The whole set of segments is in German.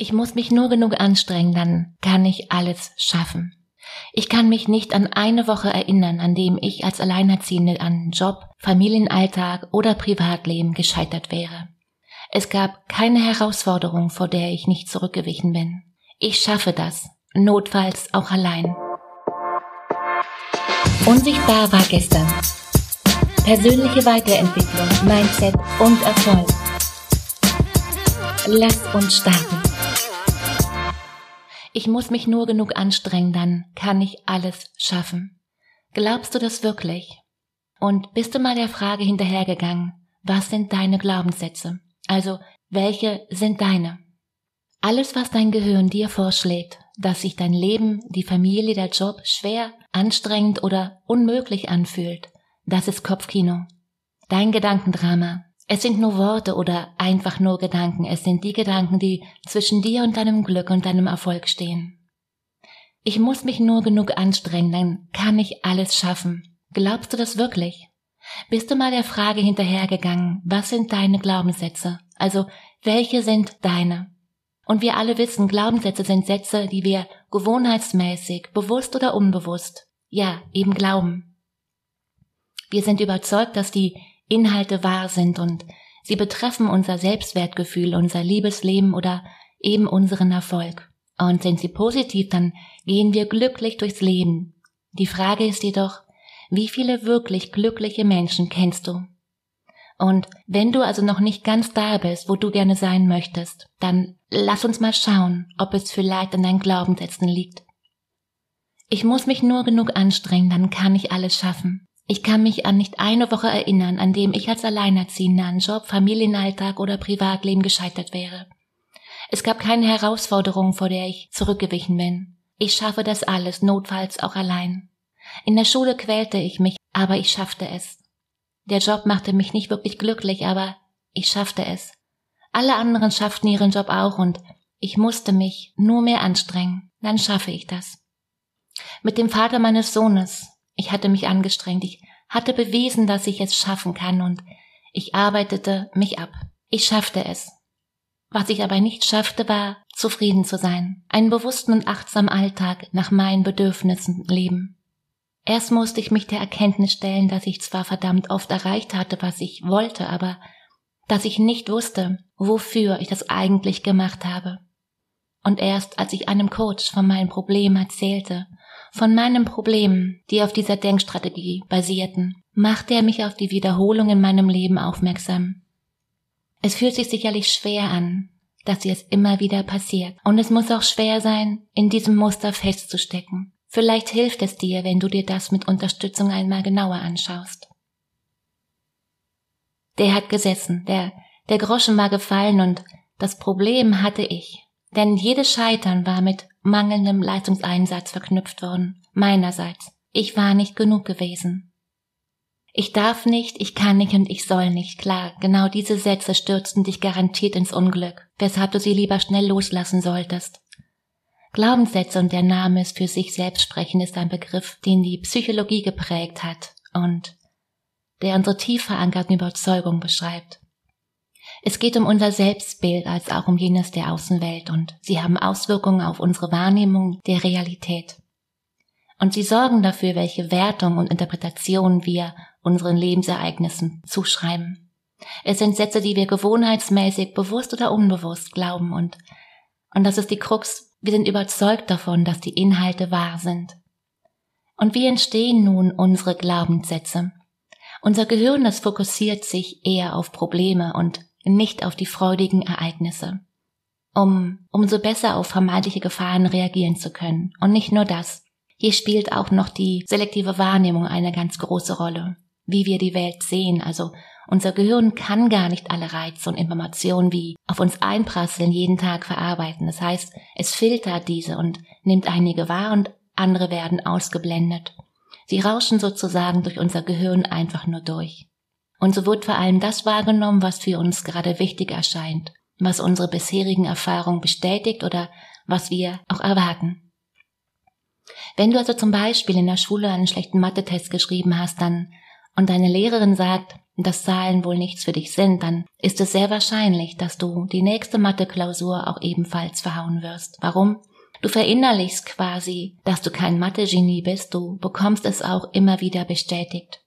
Ich muss mich nur genug anstrengen, dann kann ich alles schaffen. Ich kann mich nicht an eine Woche erinnern, an dem ich als Alleinerziehende an Job, Familienalltag oder Privatleben gescheitert wäre. Es gab keine Herausforderung, vor der ich nicht zurückgewichen bin. Ich schaffe das, notfalls auch allein. Unsichtbar war gestern. Persönliche Weiterentwicklung, Mindset und Erfolg. Lass uns starten. Ich muss mich nur genug anstrengen, dann kann ich alles schaffen. Glaubst du das wirklich? Und bist du mal der Frage hinterhergegangen, was sind deine Glaubenssätze? Also, welche sind deine? Alles, was dein Gehirn dir vorschlägt, dass sich dein Leben, die Familie, der Job schwer, anstrengend oder unmöglich anfühlt, das ist Kopfkino. Dein Gedankendrama. Es sind nur Worte oder einfach nur Gedanken. Es sind die Gedanken, die zwischen dir und deinem Glück und deinem Erfolg stehen. Ich muss mich nur genug anstrengen, dann kann ich alles schaffen. Glaubst du das wirklich? Bist du mal der Frage hinterhergegangen, was sind deine Glaubenssätze? Also, welche sind deine? Und wir alle wissen, Glaubenssätze sind Sätze, die wir gewohnheitsmäßig, bewusst oder unbewusst, ja, eben glauben. Wir sind überzeugt, dass die Inhalte wahr sind und sie betreffen unser Selbstwertgefühl, unser Liebesleben oder eben unseren Erfolg. Und sind sie positiv, dann gehen wir glücklich durchs Leben. Die Frage ist jedoch, wie viele wirklich glückliche Menschen kennst du? Und wenn du also noch nicht ganz da bist, wo du gerne sein möchtest, dann lass uns mal schauen, ob es vielleicht an deinen Glaubenssätzen liegt. Ich muss mich nur genug anstrengen, dann kann ich alles schaffen. Ich kann mich an nicht eine Woche erinnern, an dem ich als Alleinerziehende an Job, Familienalltag oder Privatleben gescheitert wäre. Es gab keine Herausforderung, vor der ich zurückgewichen bin. Ich schaffe das alles, notfalls auch allein. In der Schule quälte ich mich, aber ich schaffte es. Der Job machte mich nicht wirklich glücklich, aber ich schaffte es. Alle anderen schafften ihren Job auch und ich musste mich nur mehr anstrengen, dann schaffe ich das. Mit dem Vater meines Sohnes, ich hatte mich angestrengt, ich hatte bewiesen, dass ich es schaffen kann und ich arbeitete mich ab. Ich schaffte es. Was ich aber nicht schaffte, war, zufrieden zu sein, einen bewussten und achtsamen Alltag nach meinen Bedürfnissen leben. Erst musste ich mich der Erkenntnis stellen, dass ich zwar verdammt oft erreicht hatte, was ich wollte, aber dass ich nicht wusste, wofür ich das eigentlich gemacht habe. Und erst als ich einem Coach von meinem Problem erzählte, von meinen Problemen, die auf dieser Denkstrategie basierten, machte er mich auf die Wiederholung in meinem Leben aufmerksam. Es fühlt sich sicherlich schwer an, dass sie es immer wieder passiert. Und es muss auch schwer sein, in diesem Muster festzustecken. Vielleicht hilft es dir, wenn du dir das mit Unterstützung einmal genauer anschaust. Der hat gesessen, der, der Groschen war gefallen und das Problem hatte ich. Denn jedes Scheitern war mit mangelndem Leistungseinsatz verknüpft worden, meinerseits. Ich war nicht genug gewesen. Ich darf nicht, ich kann nicht und ich soll nicht. Klar, genau diese Sätze stürzten dich garantiert ins Unglück, weshalb du sie lieber schnell loslassen solltest. Glaubenssätze und der Name ist für sich selbst sprechen ist ein Begriff, den die Psychologie geprägt hat und der unsere tief verankerten Überzeugungen beschreibt. Es geht um unser Selbstbild als auch um jenes der Außenwelt und sie haben Auswirkungen auf unsere Wahrnehmung der Realität. Und sie sorgen dafür, welche Wertung und Interpretation wir unseren Lebensereignissen zuschreiben. Es sind Sätze, die wir gewohnheitsmäßig, bewusst oder unbewusst glauben und, und das ist die Krux wir sind überzeugt davon, dass die Inhalte wahr sind. Und wie entstehen nun unsere Glaubenssätze? Unser Gehirn, das fokussiert sich eher auf Probleme und nicht auf die freudigen Ereignisse, um umso besser auf vermeintliche Gefahren reagieren zu können. Und nicht nur das. Hier spielt auch noch die selektive Wahrnehmung eine ganz große Rolle. Wie wir die Welt sehen, also unser Gehirn kann gar nicht alle Reize und Informationen, wie auf uns einprasseln, jeden Tag verarbeiten. Das heißt, es filtert diese und nimmt einige wahr und andere werden ausgeblendet. Sie rauschen sozusagen durch unser Gehirn einfach nur durch. Und so wird vor allem das wahrgenommen, was für uns gerade wichtig erscheint, was unsere bisherigen Erfahrungen bestätigt oder was wir auch erwarten. Wenn du also zum Beispiel in der Schule einen schlechten Mathe-Test geschrieben hast, dann und deine Lehrerin sagt, dass Zahlen wohl nichts für dich sind, dann ist es sehr wahrscheinlich, dass du die nächste Mathe-Klausur auch ebenfalls verhauen wirst. Warum? Du verinnerlichst quasi, dass du kein Mathe-Genie bist, du bekommst es auch immer wieder bestätigt.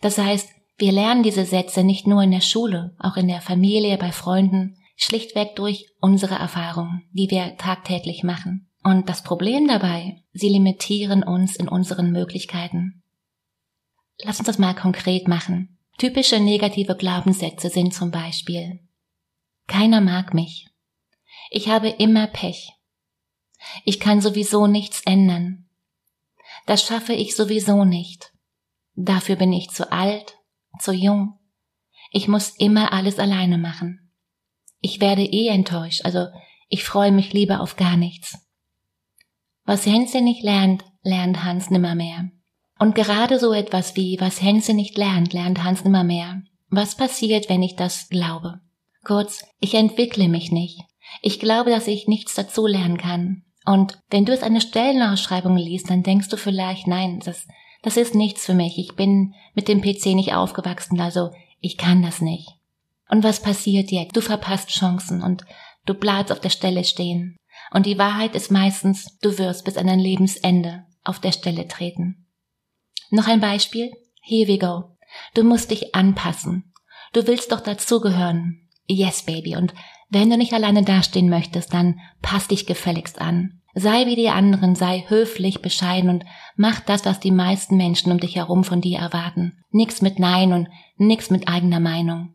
Das heißt, wir lernen diese Sätze nicht nur in der Schule, auch in der Familie, bei Freunden, schlichtweg durch unsere Erfahrungen, die wir tagtäglich machen. Und das Problem dabei, sie limitieren uns in unseren Möglichkeiten. Lass uns das mal konkret machen. Typische negative Glaubenssätze sind zum Beispiel Keiner mag mich. Ich habe immer Pech. Ich kann sowieso nichts ändern. Das schaffe ich sowieso nicht. Dafür bin ich zu alt, zu jung. Ich muss immer alles alleine machen. Ich werde eh enttäuscht, also ich freue mich lieber auf gar nichts. Was Hänschen nicht lernt, lernt Hans nimmermehr. Und gerade so etwas wie, was Hänschen nicht lernt, lernt Hans nimmermehr. Was passiert, wenn ich das glaube? Kurz, ich entwickle mich nicht. Ich glaube, dass ich nichts dazu lernen kann. Und wenn du es eine Stellenausschreibung liest, dann denkst du vielleicht, nein, das, das ist nichts für mich. Ich bin mit dem PC nicht aufgewachsen, also ich kann das nicht. Und was passiert jetzt? Du verpasst Chancen und du bleibst auf der Stelle stehen. Und die Wahrheit ist meistens, du wirst bis an dein Lebensende auf der Stelle treten. Noch ein Beispiel? Here we go. Du musst dich anpassen. Du willst doch dazugehören. Yes, Baby. Und wenn du nicht alleine dastehen möchtest, dann pass dich gefälligst an. Sei wie die anderen, sei höflich, bescheiden und mach das, was die meisten Menschen um dich herum von dir erwarten. Nix mit Nein und nix mit eigener Meinung.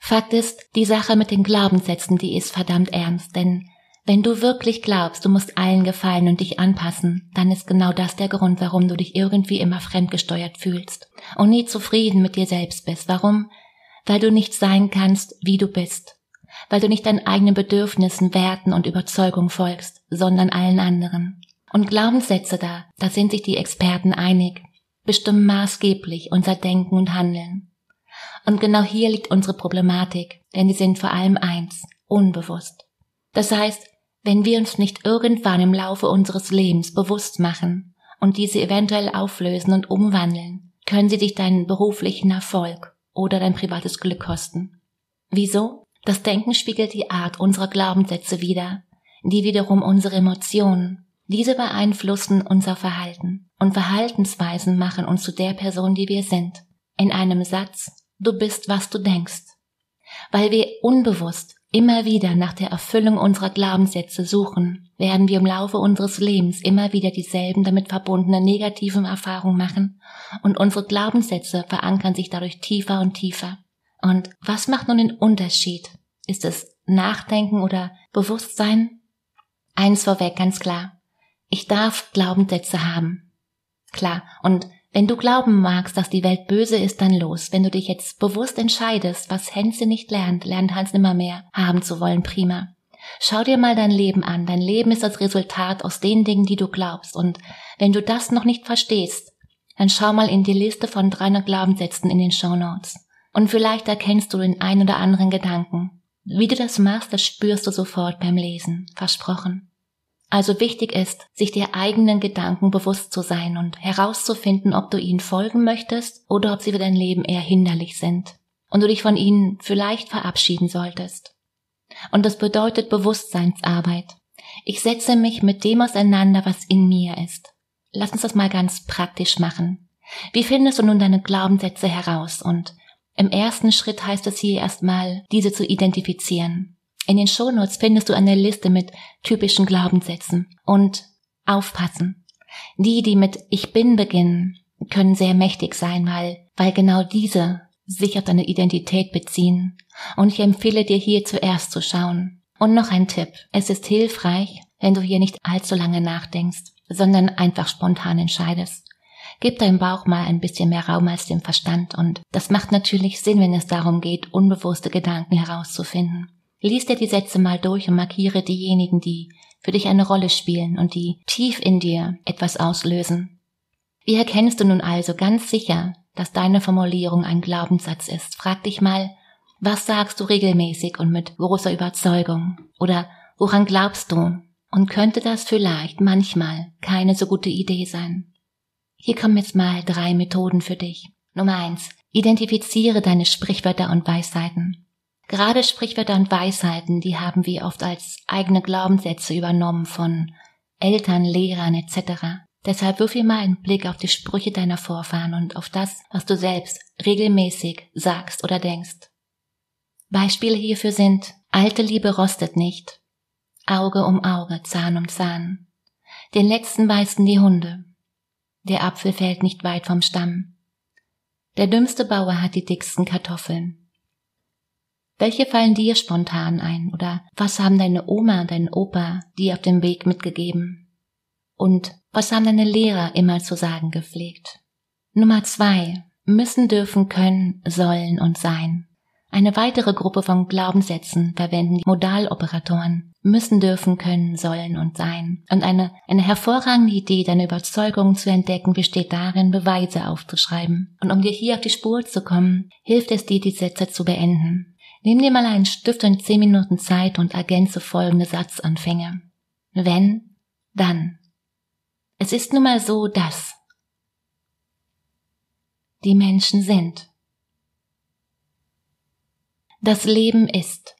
Fakt ist, die Sache mit den Glaubenssätzen, die ist verdammt ernst, denn wenn du wirklich glaubst, du musst allen gefallen und dich anpassen, dann ist genau das der Grund, warum du dich irgendwie immer fremdgesteuert fühlst und nie zufrieden mit dir selbst bist. Warum? Weil du nicht sein kannst, wie du bist weil du nicht deinen eigenen Bedürfnissen, Werten und Überzeugungen folgst, sondern allen anderen. Und Glaubenssätze da, da sind sich die Experten einig, bestimmen maßgeblich unser Denken und Handeln. Und genau hier liegt unsere Problematik, denn sie sind vor allem eins, unbewusst. Das heißt, wenn wir uns nicht irgendwann im Laufe unseres Lebens bewusst machen und diese eventuell auflösen und umwandeln, können sie dich deinen beruflichen Erfolg oder dein privates Glück kosten. Wieso? Das Denken spiegelt die Art unserer Glaubenssätze wider, die wiederum unsere Emotionen. Diese beeinflussen unser Verhalten und Verhaltensweisen machen uns zu der Person, die wir sind. In einem Satz, du bist, was du denkst. Weil wir unbewusst immer wieder nach der Erfüllung unserer Glaubenssätze suchen, werden wir im Laufe unseres Lebens immer wieder dieselben damit verbundenen negativen Erfahrungen machen und unsere Glaubenssätze verankern sich dadurch tiefer und tiefer. Und was macht nun den Unterschied? Ist es Nachdenken oder Bewusstsein? Eins vorweg, ganz klar. Ich darf Glaubenssätze haben. Klar. Und wenn du glauben magst, dass die Welt böse ist, dann los. Wenn du dich jetzt bewusst entscheidest, was Hänse nicht lernt, lernt Hans nimmer mehr haben zu wollen, prima. Schau dir mal dein Leben an. Dein Leben ist das Resultat aus den Dingen, die du glaubst. Und wenn du das noch nicht verstehst, dann schau mal in die Liste von 300 Glaubenssätzen in den Show Notes. Und vielleicht erkennst du den ein oder anderen Gedanken. Wie du das machst, das spürst du sofort beim Lesen. Versprochen. Also wichtig ist, sich der eigenen Gedanken bewusst zu sein und herauszufinden, ob du ihnen folgen möchtest oder ob sie für dein Leben eher hinderlich sind und du dich von ihnen vielleicht verabschieden solltest. Und das bedeutet Bewusstseinsarbeit. Ich setze mich mit dem auseinander, was in mir ist. Lass uns das mal ganz praktisch machen. Wie findest du nun deine Glaubenssätze heraus und im ersten Schritt heißt es hier erstmal, diese zu identifizieren. In den Shownotes findest du eine Liste mit typischen Glaubenssätzen. Und aufpassen. Die, die mit Ich bin beginnen, können sehr mächtig sein, weil, weil genau diese sich auf deine Identität beziehen. Und ich empfehle dir hier zuerst zu schauen. Und noch ein Tipp. Es ist hilfreich, wenn du hier nicht allzu lange nachdenkst, sondern einfach spontan entscheidest. Gib deinem Bauch mal ein bisschen mehr Raum als dem Verstand und das macht natürlich Sinn, wenn es darum geht, unbewusste Gedanken herauszufinden. Lies dir die Sätze mal durch und markiere diejenigen, die für dich eine Rolle spielen und die tief in dir etwas auslösen. Wie erkennst du nun also ganz sicher, dass deine Formulierung ein Glaubenssatz ist? Frag dich mal, was sagst du regelmäßig und mit großer Überzeugung? Oder woran glaubst du? Und könnte das vielleicht manchmal keine so gute Idee sein? Hier kommen jetzt mal drei Methoden für dich. Nummer eins. Identifiziere deine Sprichwörter und Weisheiten. Gerade Sprichwörter und Weisheiten, die haben wir oft als eigene Glaubenssätze übernommen von Eltern, Lehrern etc. Deshalb wirf hier mal einen Blick auf die Sprüche deiner Vorfahren und auf das, was du selbst regelmäßig sagst oder denkst. Beispiele hierfür sind alte Liebe rostet nicht, Auge um Auge, Zahn um Zahn. Den letzten beißen die Hunde. Der Apfel fällt nicht weit vom Stamm. Der dümmste Bauer hat die dicksten Kartoffeln. Welche fallen dir spontan ein oder was haben deine Oma, dein Opa dir auf dem Weg mitgegeben? Und was haben deine Lehrer immer zu sagen gepflegt? Nummer zwei. Müssen, dürfen, können, sollen und sein. Eine weitere Gruppe von Glaubenssätzen verwenden die Modaloperatoren. Müssen, dürfen, können, sollen und sein. Und eine, eine hervorragende Idee, deine Überzeugungen zu entdecken, besteht darin, Beweise aufzuschreiben. Und um dir hier auf die Spur zu kommen, hilft es dir, die Sätze zu beenden. Nimm dir mal einen Stift und zehn Minuten Zeit und ergänze folgende Satzanfänge. Wenn, dann. Es ist nun mal so, dass die Menschen sind. Das Leben ist.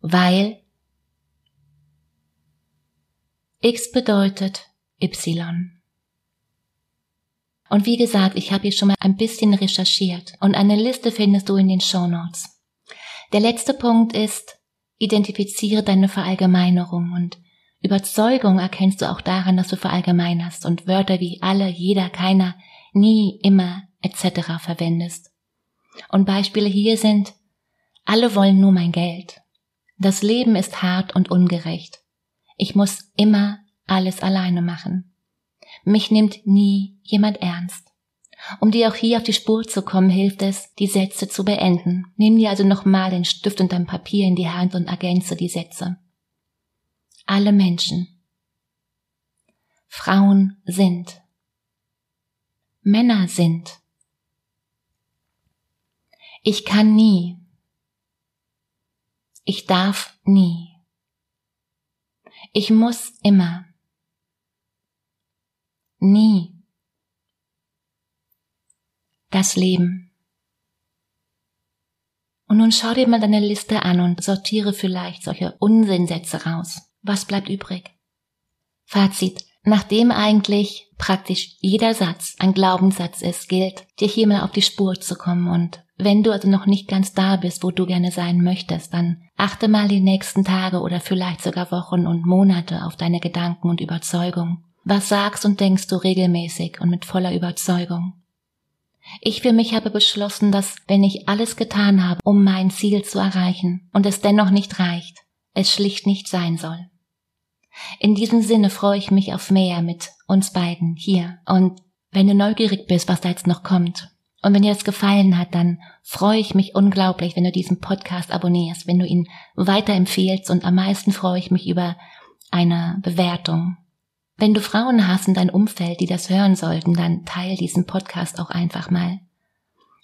Weil X bedeutet Y. Und wie gesagt, ich habe hier schon mal ein bisschen recherchiert und eine Liste findest du in den Show Notes. Der letzte Punkt ist, identifiziere deine Verallgemeinerung und Überzeugung erkennst du auch daran, dass du verallgemeinerst und Wörter wie alle, jeder, keiner, nie, immer etc. verwendest. Und Beispiele hier sind, alle wollen nur mein Geld. Das Leben ist hart und ungerecht. Ich muss immer alles alleine machen. Mich nimmt nie jemand ernst. Um dir auch hier auf die Spur zu kommen, hilft es, die Sätze zu beenden. Nimm dir also nochmal den Stift und dein Papier in die Hand und ergänze die Sätze. Alle Menschen. Frauen sind. Männer sind. Ich kann nie. Ich darf nie. Ich muss immer nie das Leben. Und nun schau dir mal deine Liste an und sortiere vielleicht solche Unsinnsätze raus. Was bleibt übrig? Fazit. Nachdem eigentlich praktisch jeder Satz ein Glaubenssatz ist, gilt, dir hier mal auf die Spur zu kommen und wenn du also noch nicht ganz da bist, wo du gerne sein möchtest, dann achte mal die nächsten Tage oder vielleicht sogar Wochen und Monate auf deine Gedanken und Überzeugung was sagst und denkst du regelmäßig und mit voller Überzeugung? Ich für mich habe beschlossen, dass wenn ich alles getan habe, um mein Ziel zu erreichen und es dennoch nicht reicht, es schlicht nicht sein soll. In diesem Sinne freue ich mich auf mehr mit uns beiden hier. Und wenn du neugierig bist, was da jetzt noch kommt, und wenn dir das gefallen hat, dann freue ich mich unglaublich, wenn du diesen Podcast abonnierst, wenn du ihn weiterempfehlst und am meisten freue ich mich über eine Bewertung wenn du Frauen hast in deinem Umfeld, die das hören sollten, dann teil diesen Podcast auch einfach mal.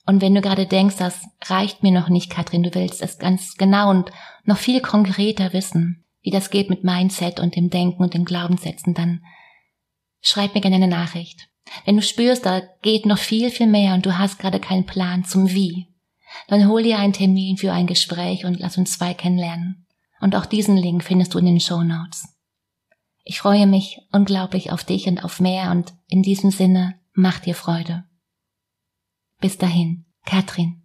Und wenn du gerade denkst, das reicht mir noch nicht, Katrin, du willst es ganz genau und noch viel konkreter wissen, wie das geht mit Mindset und dem Denken und den Glaubenssätzen, dann schreib mir gerne eine Nachricht. Wenn du spürst, da geht noch viel, viel mehr und du hast gerade keinen Plan zum Wie, dann hol dir einen Termin für ein Gespräch und lass uns zwei kennenlernen. Und auch diesen Link findest du in den Show Notes. Ich freue mich unglaublich auf dich und auf mehr und in diesem Sinne mach dir Freude. Bis dahin, Katrin.